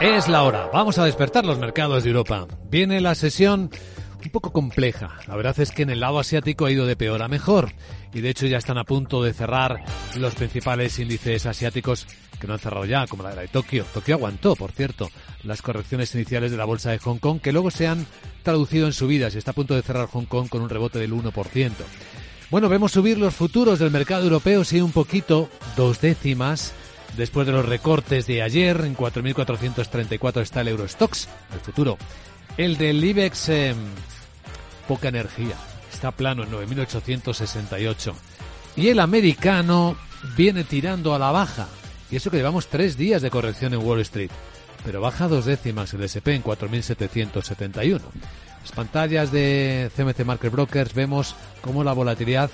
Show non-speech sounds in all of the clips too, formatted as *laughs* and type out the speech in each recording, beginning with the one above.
Es la hora. Vamos a despertar los mercados de Europa. Viene la sesión un poco compleja. La verdad es que en el lado asiático ha ido de peor a mejor. Y de hecho ya están a punto de cerrar los principales índices asiáticos que no han cerrado ya, como la de Tokio. Tokio aguantó, por cierto, las correcciones iniciales de la bolsa de Hong Kong, que luego se han traducido en subidas y está a punto de cerrar Hong Kong con un rebote del 1%. Bueno, vemos subir los futuros del mercado europeo, sí, un poquito, dos décimas Después de los recortes de ayer, en 4.434 está el Eurostox, el futuro. El del IBEX, em, poca energía, está plano en 9.868. Y el americano viene tirando a la baja. Y eso que llevamos tres días de corrección en Wall Street. Pero baja dos décimas el SP en 4.771. Las pantallas de CMC Market Brokers vemos cómo la volatilidad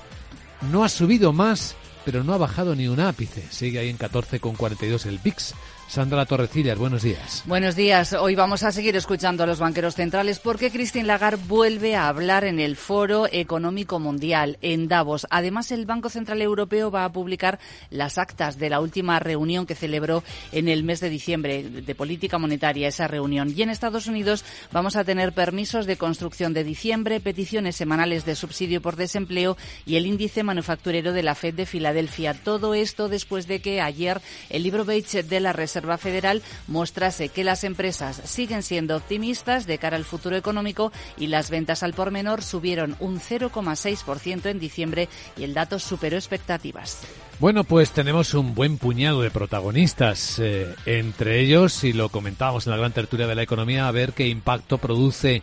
no ha subido más pero no ha bajado ni un ápice. Sigue ahí en 14,42 el VIX. Sandra Torrecillas, buenos días. Buenos días. Hoy vamos a seguir escuchando a los banqueros centrales porque Christine Lagarde vuelve a hablar en el Foro Económico Mundial en Davos. Además, el Banco Central Europeo va a publicar las actas de la última reunión que celebró en el mes de diciembre de política monetaria, esa reunión. Y en Estados Unidos vamos a tener permisos de construcción de diciembre, peticiones semanales de subsidio por desempleo y el índice manufacturero de la Fed de Filadelfia. Todo esto después de que ayer el libro Beige de la Reserva Federal mostrase que las empresas siguen siendo optimistas de cara al futuro económico y las ventas al por menor subieron un 0,6% en diciembre y el dato superó expectativas. Bueno, pues tenemos un buen puñado de protagonistas, eh, entre ellos, y lo comentábamos en la gran tertulia de la economía, a ver qué impacto produce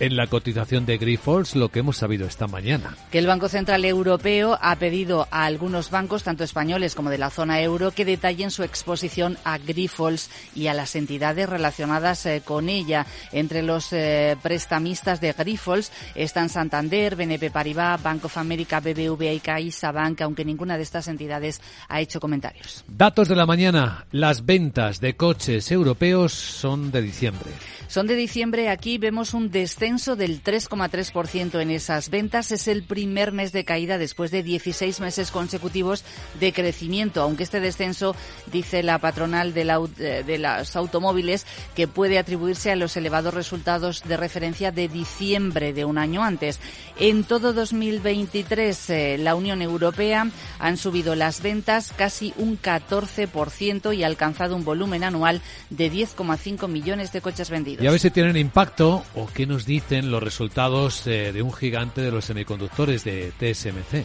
en la cotización de Grifols lo que hemos sabido esta mañana. Que el Banco Central Europeo ha pedido a algunos bancos, tanto españoles como de la zona euro, que detallen su exposición a Grifols y a las entidades relacionadas eh, con ella. Entre los eh, prestamistas de Grifols están Santander, BNP Paribas, Bank of America, BBVA y CaixaBank, aunque ninguna de estas entidades ha hecho comentarios. Datos de la mañana. Las ventas de coches europeos son de diciembre. Son de diciembre. Aquí vemos un descenso del 3,3% en esas ventas. Es el primer mes de caída después de 16 meses consecutivos de crecimiento, aunque este descenso, dice la patronal de, la, de los automóviles, que puede atribuirse a los elevados resultados de referencia de diciembre de un año antes. En todo 2023, eh, la Unión Europea han subido las ventas casi un 14% y ha alcanzado un volumen anual de 10,5 millones de coches vendidos. Y a ver si tienen impacto o qué nos dicen los resultados eh, de un gigante de los semiconductores de TSMC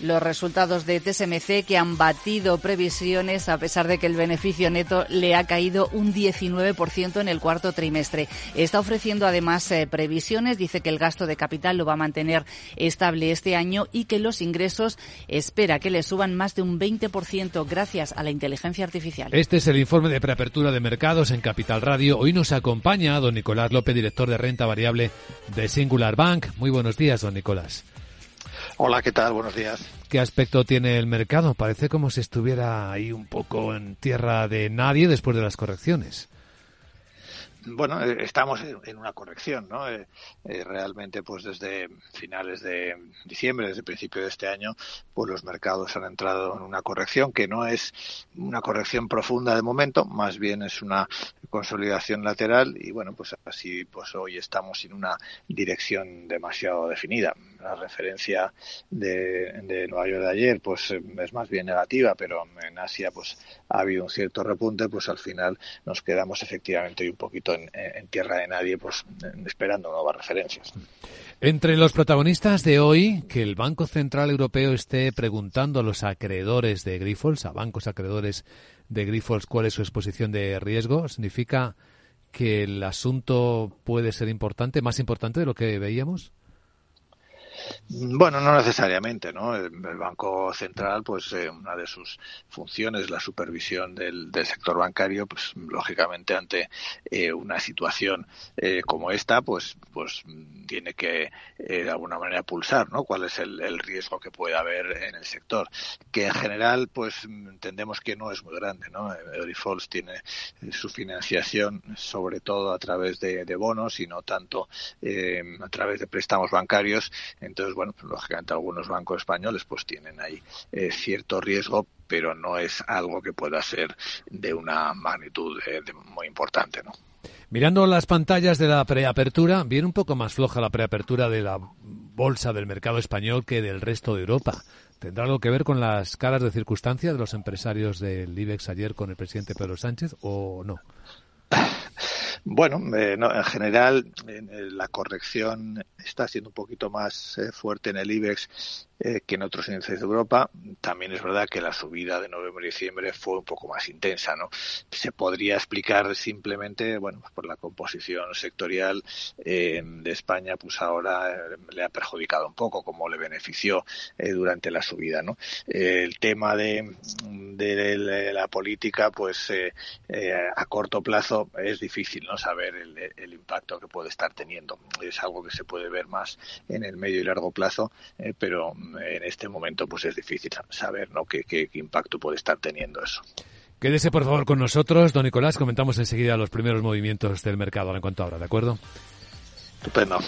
los resultados de TSMC que han batido previsiones a pesar de que el beneficio neto le ha caído un 19% en el cuarto trimestre. Está ofreciendo además eh, previsiones, dice que el gasto de capital lo va a mantener estable este año y que los ingresos espera que le suban más de un 20% gracias a la inteligencia artificial. Este es el informe de preapertura de mercados en Capital Radio. Hoy nos acompaña don Nicolás López, director de renta variable de Singular Bank. Muy buenos días, don Nicolás. Hola, ¿qué tal? Buenos días. ¿Qué aspecto tiene el mercado? Parece como si estuviera ahí un poco en tierra de nadie después de las correcciones bueno, eh, estamos en una corrección, ¿no? Eh, eh, realmente, pues desde finales de diciembre, desde el principio de este año, pues los mercados han entrado en una corrección que no es una corrección profunda de momento, más bien es una consolidación lateral y bueno, pues así, pues hoy estamos en una dirección demasiado definida. La referencia de, de Nueva York de ayer, pues es más bien negativa, pero en Asia, pues ha habido un cierto repunte, pues al final nos quedamos efectivamente un poquito en, tierra de nadie, pues esperando nuevas referencias. Entre los protagonistas de hoy, que el Banco Central Europeo esté preguntando a los acreedores de Grifols, a bancos acreedores de Grifols, cuál es su exposición de riesgo, significa que el asunto puede ser importante, más importante de lo que veíamos. Bueno, no necesariamente, ¿no? El, Banco Central, pues eh, una de sus funciones, la supervisión del, sector bancario, pues lógicamente ante eh, una situación eh, como esta, pues, pues tiene que de alguna manera pulsar, ¿no? Cuál es el, riesgo que puede haber en el sector, que en general, pues entendemos que no es muy grande, ¿no? Eurofols tiene su financiación sobre todo a través de, de bonos y no tanto a través de préstamos bancarios. Entonces, bueno, pues, lógicamente algunos bancos españoles pues tienen ahí eh, cierto riesgo pero no es algo que pueda ser de una magnitud muy importante, ¿no? Mirando las pantallas de la preapertura, viene un poco más floja la preapertura de la bolsa del mercado español que del resto de Europa. ¿Tendrá algo que ver con las caras de circunstancia de los empresarios del IBEX ayer con el presidente Pedro Sánchez o no? *laughs* Bueno, eh, en general la corrección está siendo un poquito más eh, fuerte en el IBEX eh, que en otros índices de Europa. También es verdad que la subida de noviembre y diciembre fue un poco más intensa, ¿no? Se podría explicar simplemente, bueno, por la composición sectorial eh, de España, pues ahora eh, le ha perjudicado un poco, como le benefició durante la subida, ¿no? el tema de, de, la política, pues a corto plazo es difícil, ¿no? Saber el, el, impacto que puede estar teniendo. Es algo que se puede ver más en el medio y largo plazo, pero en este momento pues es difícil saber ¿no? qué, impacto puede estar teniendo eso. Quédese por favor con nosotros, don Nicolás. Comentamos enseguida los primeros movimientos del mercado en cuanto ahora, ¿de acuerdo?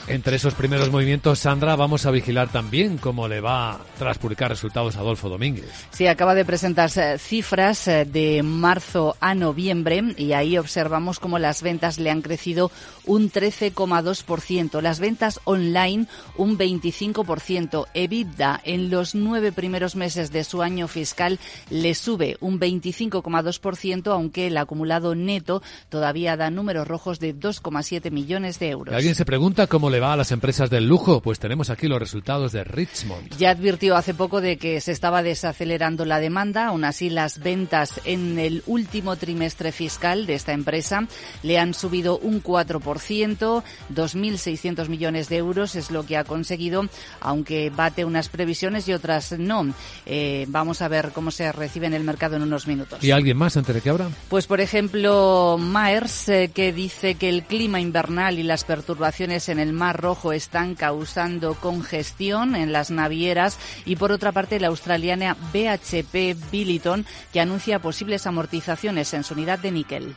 Entre esos primeros movimientos, Sandra, vamos a vigilar también cómo le va tras publicar resultados a Adolfo Domínguez. Sí, acaba de presentarse cifras eh, de marzo a noviembre y ahí observamos cómo las ventas le han crecido un 13,2%, las ventas online un 25%, EBITDA en los nueve primeros meses de su año fiscal le sube un 25,2%, aunque el acumulado neto todavía da números rojos de 2,7 millones de euros. ¿Alguien se pregunta cómo le va a las empresas del lujo. Pues tenemos aquí los resultados de Richmond. Ya advirtió hace poco de que se estaba desacelerando la demanda. Aún así, las ventas en el último trimestre fiscal de esta empresa le han subido un 4%. 2.600 millones de euros es lo que ha conseguido, aunque bate unas previsiones y otras no. Eh, vamos a ver cómo se recibe en el mercado en unos minutos. ¿Y alguien más antes de que abra? Pues, por ejemplo, Myers, eh, que dice que el clima invernal y las perturbaciones en el Mar Rojo están causando congestión en las navieras y por otra parte la australiana BHP Billiton que anuncia posibles amortizaciones en su unidad de níquel.